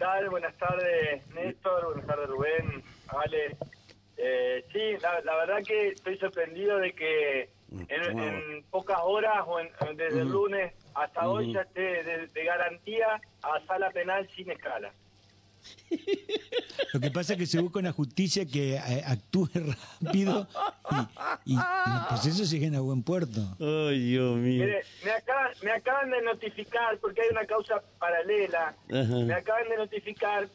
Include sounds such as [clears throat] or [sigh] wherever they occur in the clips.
tal? Buenas tardes, Néstor. Buenas tardes, Rubén. Ale. Eh, sí, la, la verdad que estoy sorprendido de que en, en pocas horas o en- desde el lunes hasta hoy ya esté de, de garantía a sala penal sin escala. Lo que pasa es que se busca una justicia que eh, actúe [laughs] rápido y, y los procesos lleguen a buen puerto. Ay, Dios mío. Mire, me acaban, me acaban de notificar, porque hay una causa paralela, Ajá. me acaban de notificar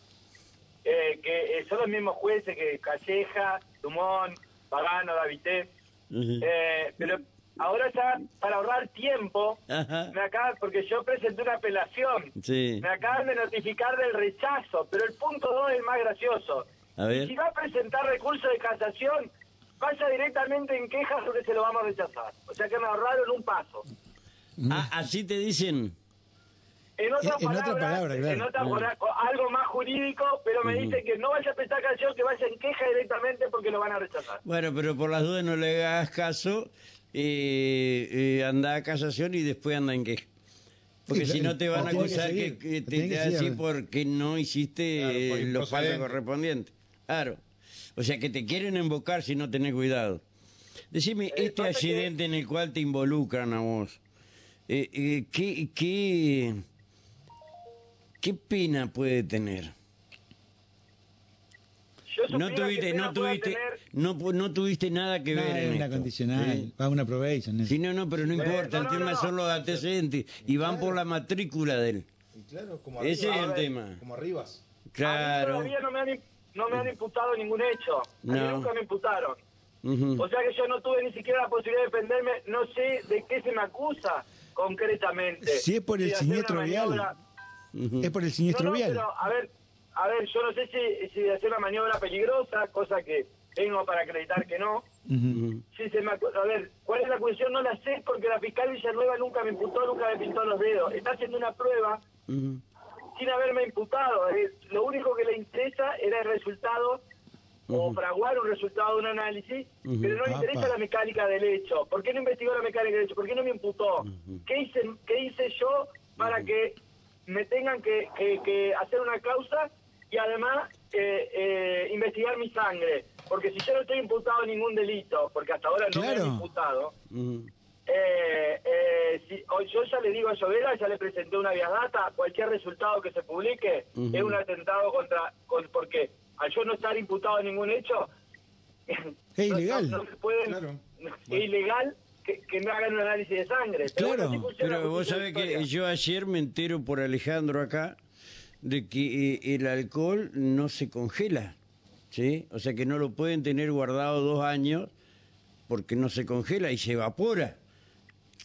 eh, que eh, son los mismos jueces que Calleja, Dumont, Pagano, Davité, eh, pero ahora ya para ahorrar tiempo, Ajá. me acaban, porque yo presenté una apelación, Sí. me acaban de notificar del rechazo, pero el punto 2 es el más gracioso. A ver. Si va a presentar recurso de casación, vaya directamente en quejas porque se lo vamos a rechazar. O sea que me ahorraron un paso. Ah, así te dicen. En otra En- en palabra, otra palabra, claro. en otra palabra, algo más jurídico, pero me Ujú. dice que no vaya a prestar canción, que vaya en queja directamente porque lo van a rechazar. Bueno, pero por las dudas no le hagas caso. Eh, eh, anda a casación y después anda en queja. Porque Sí, si no te van a acusar que, te, te así porque no hiciste Claro, por eh, los pasos correspondientes. Claro. O sea que te quieren invocar si no tenés cuidado. Decime, este pasa que- accidente en el cual te involucran a vos, eh, eh, ¿qué, qué, ¿qué pena puede tener? Yo No tuviste, no tuviste, tener- no, pu- no tuviste nada que No, ver en es una esto. condicional, Sí. va una probation. eso. Sí, no, no, pero no importa, no, el no, tema no. son los antecedentes y van por la matrícula de él. Y claro, como Ese es arriba, el ver, tema. como arribas. A mí Claro. todavía no me han, no me han imputado ningún hecho. A mí No. nunca me imputaron. O sea que yo no tuve ni siquiera la posibilidad de defenderme. No sé de qué se me acusa concretamente. Si es por el siniestro vial. Es por el siniestro no, no, vial. pero, a ver, a ver, yo no sé si, hacer una maniobra peligrosa, cosa que tengo para acreditar que no. Si se me a ver, ¿cuál es la acusación? No la sé porque la fiscal Villanueva nunca me imputó, nunca me pintó los dedos. Está haciendo una prueba sin haberme imputado. Eh, lo único que le interesa era el resultado o fraguar un resultado de un análisis, pero no le interesa la mecánica del hecho. ¿Por qué no investigó la mecánica del hecho? ¿Por qué no me imputó? ¿Qué hice, qué hice yo para que me tengan que, que- que hacer una causa y además eh, eh, investigar mi sangre? Porque si yo no estoy imputado en ningún delito, porque hasta ahora no me Claro. han imputado, Ujú. eh, eh, si, hoy yo ya le digo a Llovera, ya le presenté una vía data, cualquier resultado que se publique es un atentado contra, con, porque al yo no estar imputado en ningún hecho, [laughs] Es no- ilegal. No, no se pueden, Claro. es ilegal que, que me hagan un análisis de sangre. Pero Claro, bueno, Pero vos sabés que yo ayer me entero por Alejandro acá de que eh, el alcohol no se congela, ¿sí? O sea que no lo pueden tener guardado dos años porque no se congela y se evapora.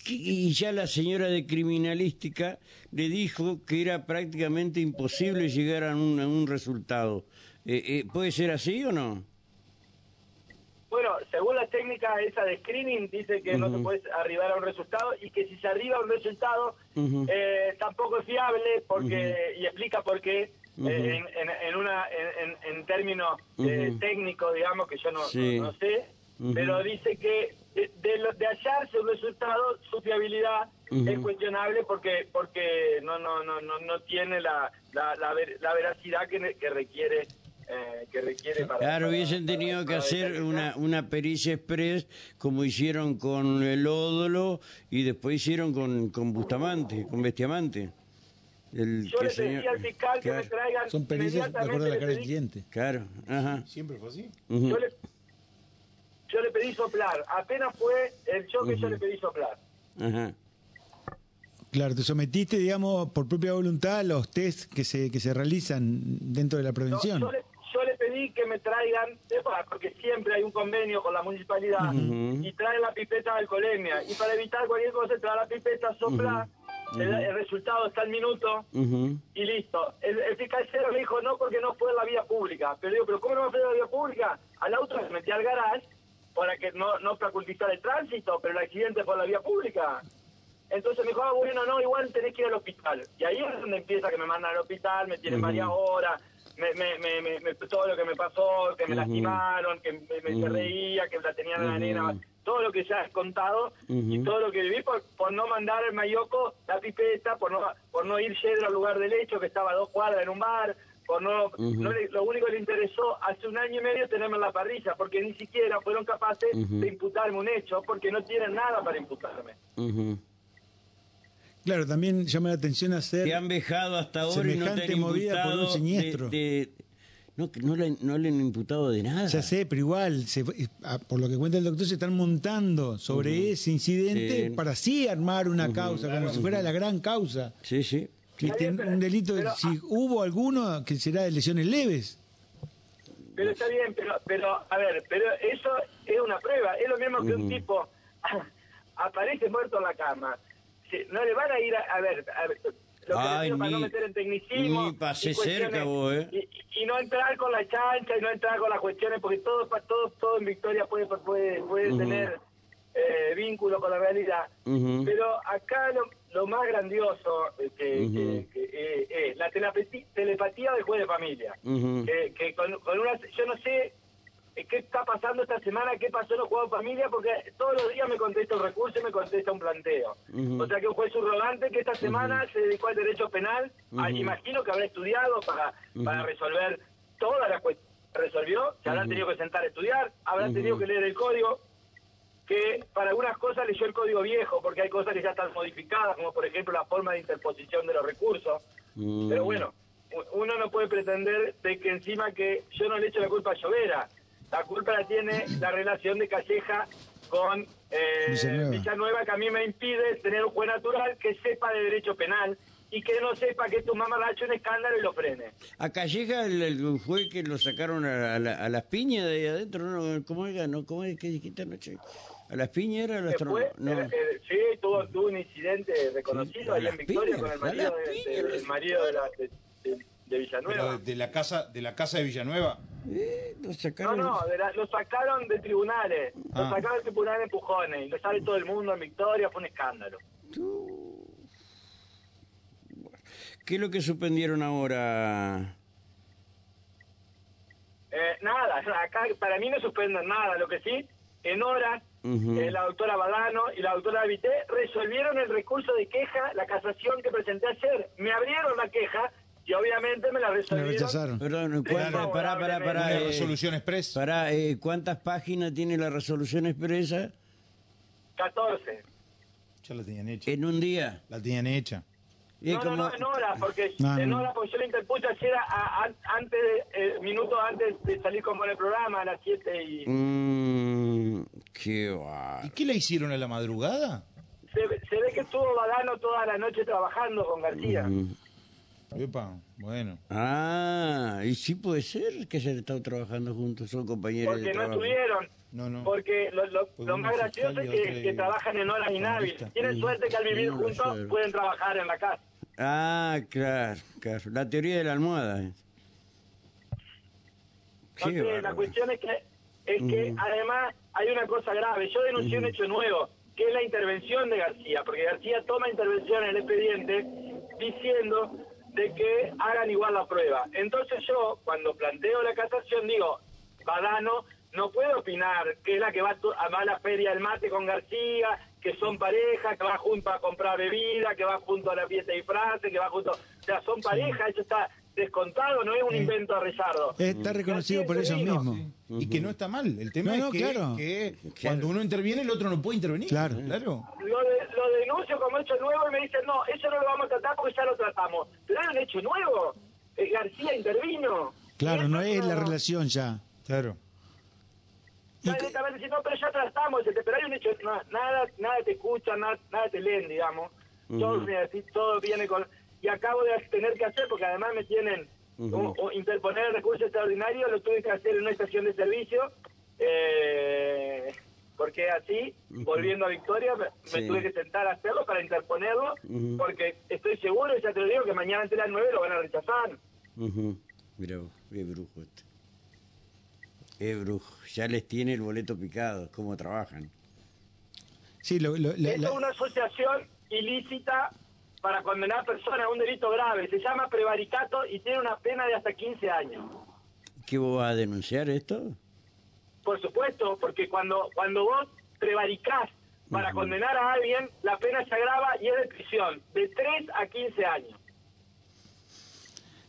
Y ya la señora de criminalística le dijo que era prácticamente imposible llegar a un, a un resultado. Eh, eh, ¿Puede ser así o no? Según la técnica esa de screening, dice que no se puede arribar a un resultado y que si se arriba a un resultado eh, tampoco es fiable porque y explica por qué eh, en, en- en una en, en- en términos eh, técnicos, digamos que yo no, Sí. no, no sé, pero dice que de, de, lo- de hallarse un resultado su fiabilidad es cuestionable porque porque no no no no, no tiene la la, la, ver- la veracidad que, que requiere eh, que requiere para Claro, hubiesen para- tenido que para hacer una, una pericia express como hicieron con el ódolo y después hicieron con, con Bustamante, con Bestiamante. El Yo que le pedí señor- al fiscal que claro, me traigan Son pericias de acuerdo a la cara del cliente. Claro, ajá. Siempre fue así. yo, le, yo le pedí soplar. Apenas fue el choque, yo Ujú. le pedí soplar. Ajá. Claro, te sometiste, digamos, por propia voluntad a los test que se, que se realizan dentro de la No, prevención. yo, le, yo le pedí que me traigan, porque siempre hay un convenio con la municipalidad, y traen la pipeta de alcoholemia. Y para evitar cualquier cosa, trae la pipeta, sopla, el, resultado está al minuto. y listo. El, el fiscal cero me dijo no porque no fue en la vía pública. Pero digo, ¿pero cómo no fue en la vía pública? Al auto se metí al garage para que no, no facultizar el tránsito, pero el accidente fue en la vía pública. Entonces me dijo, ah, bueno, no, igual tenés que ir al hospital. Y ahí es donde empieza que me mandan al hospital, me tienen varias horas, me, me, me, me- me- todo lo que me pasó, que me lastimaron, que me, me- se reía, que la tenían a la nena todo lo que ya has contado y todo lo que viví por, por no mandar el mayoco la pipeta, por no, por no ir Yedro al lugar del hecho, que estaba a dos cuadras en un bar, por no, le- lo único que le interesó hace un año y medio tenerme en la parrilla, porque ni siquiera fueron capaces de imputarme un hecho, porque no tienen nada para imputarme. Claro, también llama la atención hacer... Te han vejado hasta ahora y no te han por un siniestro. de- de- no, que no, le, no le han imputado de nada. Ya sé, pero igual, se- ah, por lo que cuenta el doctor, se están montando sobre ese incidente Sí. para así armar una causa, como si fuera la gran causa. Sí, sí. Que un delito, pero- si hubo alguno, que será de lesiones leves. Pero está bien, pero, pero a ver, pero eso es una prueba. Es lo mismo que un tipo [clears throat] aparece muerto en la cama. Se- no le van a ir a, a ver, a ver, lo que Ay, digo para no ni- meter en tecnicismo. ni pasé y cerca vos, ¿eh? Y, y no entrar con la chancha y no entrar con las cuestiones, porque todo pa- todo, todo en Victoria puede, puede, puede tener eh, vínculo con la realidad. Pero acá lo, lo más grandioso eh, que, Ujú. que- que, eh, es la telepatía, telepatía del juez de familia que, que con, con una yo no sé qué está pasando esta semana, qué pasó en los juegos de familia, porque todos los días me contesta un recurso y me contesta un planteo. O sea que un juez subrogante que esta semana se dedicó al derecho penal, ah, Ujú. imagino que habrá estudiado para, para resolver todas las cuestiones. Resolvió, se habrán tenido que sentar a estudiar, habrán tenido que leer el código, que para algunas cosas leyó el código viejo, porque hay cosas que ya están modificadas, como por ejemplo la forma de interposición de los recursos. Pero bueno, uno no puede pretender de que encima que yo no le echo la culpa a Llovera. La culpa la tiene la relación de Calleja con eh, Villanueva. Villanueva, que a mí me impide tener un juez natural que sepa de derecho penal y que no sepa que tu mamá le ha hecho un escándalo y lo frene. A Calleja el, el juez que lo sacaron a, a la- a las piñas de ahí adentro, ¿no? ¿Cómo era? ¿No? ¿Cómo es que dijiste anoche? ¿A las piñas era? Después, tron- no. eh, eh, sí, tuvo, tuvo un incidente reconocido a ahí en Victoria piñas, con el marido, de, el marido de, la- de- de- Villanueva. Pero de, de la casa de la casa de Villanueva. Eh, lo No, sacaron. no, de la- lo sacaron de tribunales, lo Ah. sacaron de tribunales empujones, y lo sabe todo el mundo en Victoria, fue un escándalo. ¿Qué es lo que suspendieron ahora? Eh, nada, [laughs] acá para mí no suspenden nada, lo que sí, en horas, eh, la doctora Badano y la doctora Vité resolvieron el recurso de queja, la casación que presenté ayer. Me abrieron la queja y obviamente me la La resolvieron. rechazaron. Perdón, ¿cuántas, Claro. pará, pará, pará, eh, resolución express. pará, eh, ¿cuántas páginas tiene la resolución expresa 14. Ya la tenían hecha. en un día? La tenían hecha. No, como- no, no, en horas, porque No, en no. horas, porque yo le interpuse ayer a- a- antes, de- eh, minutos antes de salir con el programa, a las 7 y... Mm, qué va. ¿Y qué le hicieron a la madrugada? Se, ve- se ve que estuvo Badano toda la noche trabajando con García. Mm. Epa, bueno. Ah, y sí puede ser que hayan estado trabajando juntos, son compañeros Porque de no trabajo. estuvieron. No, no. Porque lo, más gracioso es que, trabajan en horas inhábiles. Tienen suerte que al vivir juntos pueden trabajar en la casa. Ah, claro, claro. La teoría de la almohada. eh. Entonces, la cuestión es que, es que además hay una cosa grave. Yo denuncié un hecho nuevo, que es la intervención de García, porque García toma intervención en el expediente diciendo de que hagan igual la prueba. Entonces yo, cuando planteo la casación, digo, Badano no puede opinar que es la que va a va a la feria del mate con García, que son pareja, que va junto a comprar bebida, que va junto a la fiesta de disfraces, que va junto... O sea, son pareja, eso está descontado, no es un invento a Rezardo. Está reconocido por ellos mismos. Y que no está mal. El tema No, no, es que, claro. que cuando uno interviene, el otro no puede intervenir. Claro. Claro. lo, de- lo denuncio como hecho nuevo y me dicen, no, eso no lo vamos a tratar porque ya lo tratamos. Pero era un hecho nuevo. Eh, García intervino. Claro, no es la relación ya. Claro. Ya directamente dicen, no, pero ya tratamos, este, pero hay un hecho, no, nada, nada te escuchan, nada, nada te leen, digamos. así, todo viene con... Y acabo de tener que hacer, porque además me tienen... O- o interponer el recurso extraordinario, lo tuve que hacer en una estación de servicio, eh, porque así, volviendo a Victoria, me, tuve que sentar a hacerlo para interponerlo, porque estoy seguro, ya te lo digo, que mañana antes de las 9 lo van a rechazar. Mira vos, qué brujo este. Qué brujo. Ya les tiene el boleto picado, cómo trabajan. Sí, lo, lo- la- Esto la- es una asociación ilícita para condenar personas a un delito grave. Se llama prevaricato y tiene una pena de hasta 15 años. ¿Qué vos vas a denunciar esto? Por supuesto, porque cuando cuando vos prevaricás para condenar a alguien, la pena se agrava y es de prisión, de 3 a 15 años.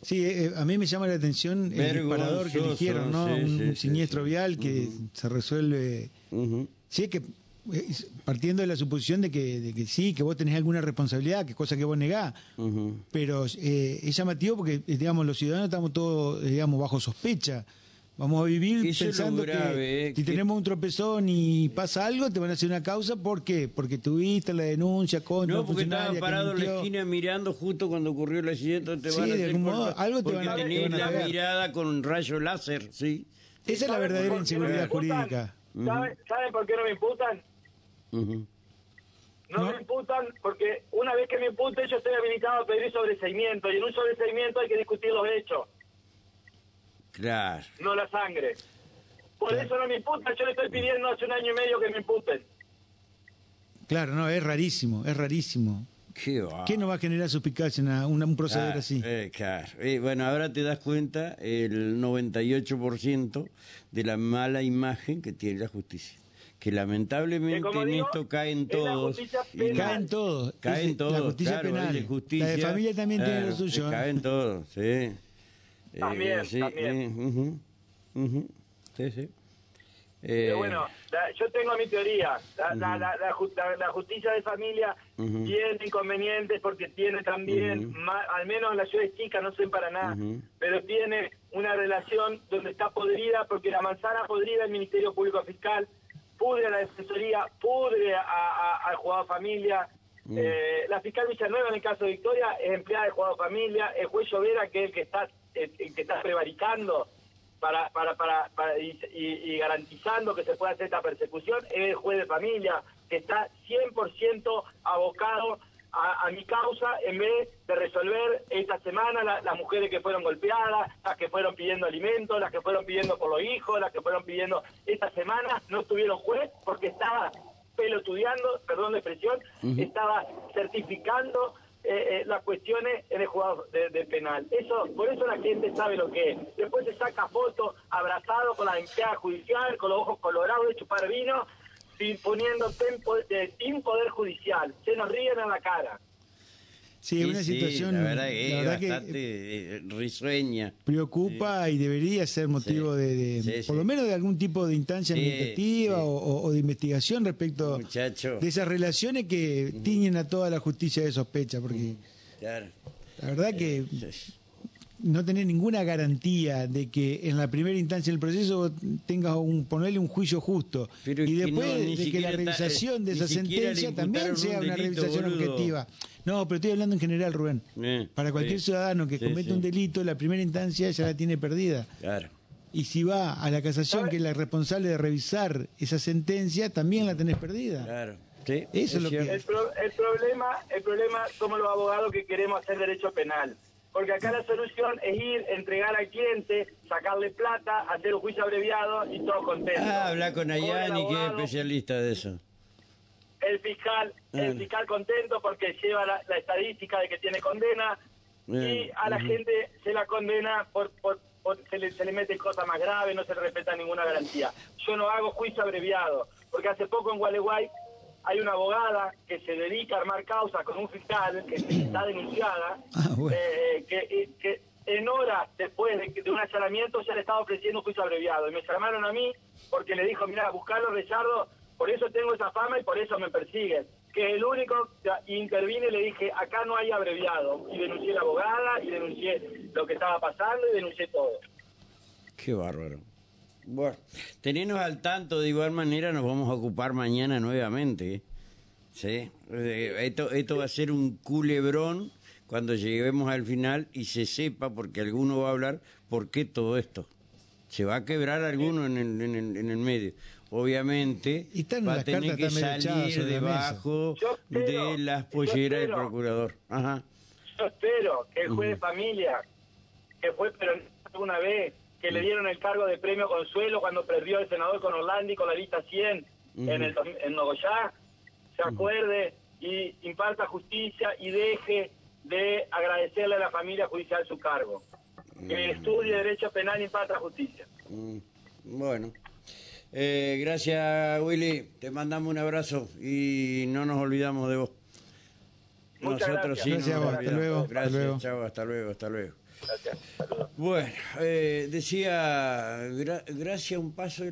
Sí, eh, a mí me llama la atención el disparador que eligieron, ¿no? sí, un sí, siniestro sí. vial que se resuelve. Ujú. Sí, que partiendo de la suposición de que, de que sí, que vos tenés alguna responsabilidad, que es cosa que vos negás, pero eh, es llamativo porque, eh, digamos, los ciudadanos estamos todos, digamos, bajo sospecha. Vamos a vivir Eso pensando grave, que eh, si que- tenemos un tropezón y pasa algo, te van a hacer una causa. ¿Por qué? Porque tuviste la denuncia contra No, porque estaba funcionaria que parado en la esquina mirando justo cuando ocurrió el accidente. Te Sí, van a de algún modo, algo te van a- te tenés van a la pegar. mirada con rayo láser, sí. Esa es la ¿Saben verdadera no inseguridad jurídica. ¿Saben, ¿Saben por qué no me imputan? No, No. me imputan porque una vez que me imputen yo estoy habilitado a pedir sobreseimiento y en un sobreseimiento hay que discutir los hechos, Claro. no la sangre. Por Claro. eso no me imputan, yo le estoy pidiendo hace un año y medio que me imputen. Claro, no, es rarísimo, es rarísimo. Qué va. ¿Qué no va a generar suspicacia una- una- un proceder Ah, así? eh, claro. Eh, bueno, ahora te das cuenta el 98% de la mala imagen que tiene la justicia. Que lamentablemente Que en digo, esto caen todos. y-. Caen todos. Caen todos. La justicia claro, penal. de justicia. La de familia también tiene lo suyo. eh, ¿eh? Caen todos, sí. Eh, También, sí, también. eh, ujú. Sí, sí. Eh, Pero bueno, la- yo tengo mi teoría. La, la, la, la ju- la- la justicia de familia tiene inconvenientes porque tiene también, al menos en las ciudades chicas, no sé para nada, pero tiene una relación donde está podrida porque la manzana podrida del Ministerio Público Fiscal pudre a la Defensoría, pudre a- a- al juzgado de familia. Mm. Eh, la fiscal Villanueva, en el caso de Victoria, es empleada del juzgado de familia. El juez Llovera, que es el que está, el, el que está prevaricando para, para, para, para- y, y- y garantizando que se pueda hacer esta persecución, es el juez de familia, que está 100% abocado a, a mi causa en vez de resolver esta semana la- las mujeres que fueron golpeadas, las que fueron pidiendo alimentos, las que fueron pidiendo por los hijos, las que fueron pidiendo esta semana, no tuvieron juez porque estaba pelotudeando, perdón la expresión, estaba certificando eh, eh, las cuestiones en el juzgado de, de penal. Eso, por eso la gente sabe lo que es. Después se saca fotos abrazado con la empleada judicial, con los ojos colorados de chupar vino, tempo, eh, sin poder judicial. Se nos ríen en la cara. Sí, sí, es una sí, situación La verdad, que la es verdad que bastante eh, risueña. preocupa y debería ser motivo Sí. de, de- Sí, por sí. lo menos de algún tipo de instancia Sí, administrativa sí. O, de investigación respecto Muchacho. de esas relaciones que tiñen a toda la justicia de sospecha, porque Claro. la verdad que Sí. No tenés ninguna garantía de que en la primera instancia del proceso tengas un ponerle un juicio justo Pero y que después no, de que la revisación de ni esa sentencia también sea un una delito, revisación boludo. objetiva. No, pero estoy hablando en general, Rubén. Eh, Para cualquier sí. ciudadano que Sí, sí. un delito, la primera instancia ya la tiene perdida. Claro. Y si va a la casación, que es la responsable de revisar esa sentencia, también la tenés perdida. Claro. Sí, Eso es lo cierto. que- El, pro- el problema el problema somos los abogados que queremos hacer derecho penal. Porque acá la solución es ir, entregar al cliente, sacarle plata, hacer un juicio abreviado y todo contento. Ah, habla con Ayani, que es especialista de eso. El fiscal, el Ah. fiscal contento porque lleva la, la estadística de que tiene condena Bien, y a la gente se la condena por, por, por- se, le, se le meten cosas más graves, no se le respeta ninguna garantía. Yo no hago juicio abreviado, porque hace poco en Gualeguay hay una abogada que se dedica a armar causas con un fiscal que [clears throat] está denunciada, Ah, bueno. eh, que, que en horas después de, de un allanamiento ya le estaba ofreciendo un juicio abreviado. Y me llamaron a mí porque le dijo, mira, buscarlo, Richardo, por eso tengo esa fama y por eso me persiguen. Que el único que intervine y le dije, acá no hay abreviado. Y denuncié a la abogada, y denuncié lo que estaba pasando, y denuncié todo. Qué bárbaro. Bueno, teniendo al tanto, de igual manera nos vamos a ocupar mañana nuevamente. ¿eh? ¿Sí? Eh, Esto, esto va a ser un culebrón cuando lleguemos al final y se sepa, porque alguno va a hablar, por qué todo esto. Se va a quebrar alguno en el, en el, en el medio. Obviamente Y va a tener que salir la debajo espero, de las polleras del procurador. Ajá. Yo espero que el juez de familia, que fue pero una vez, que le mm. dieron el cargo de premio Consuelo cuando perdió el senador con Orlandi con la lista 100 en, el, en Nogoyá, se acuerde y imparta justicia y deje de agradecerle a la familia judicial su cargo. Que estudie Derecho Penal y imparta justicia. Bueno. Eh, gracias, Willy. Te mandamos un abrazo y no nos olvidamos de vos. Nosotros sí. Gracias, nos vos, hasta luego. Gracias, hasta luego. chao, hasta luego, hasta luego. Bueno, eh, decía, gra gracias un paso.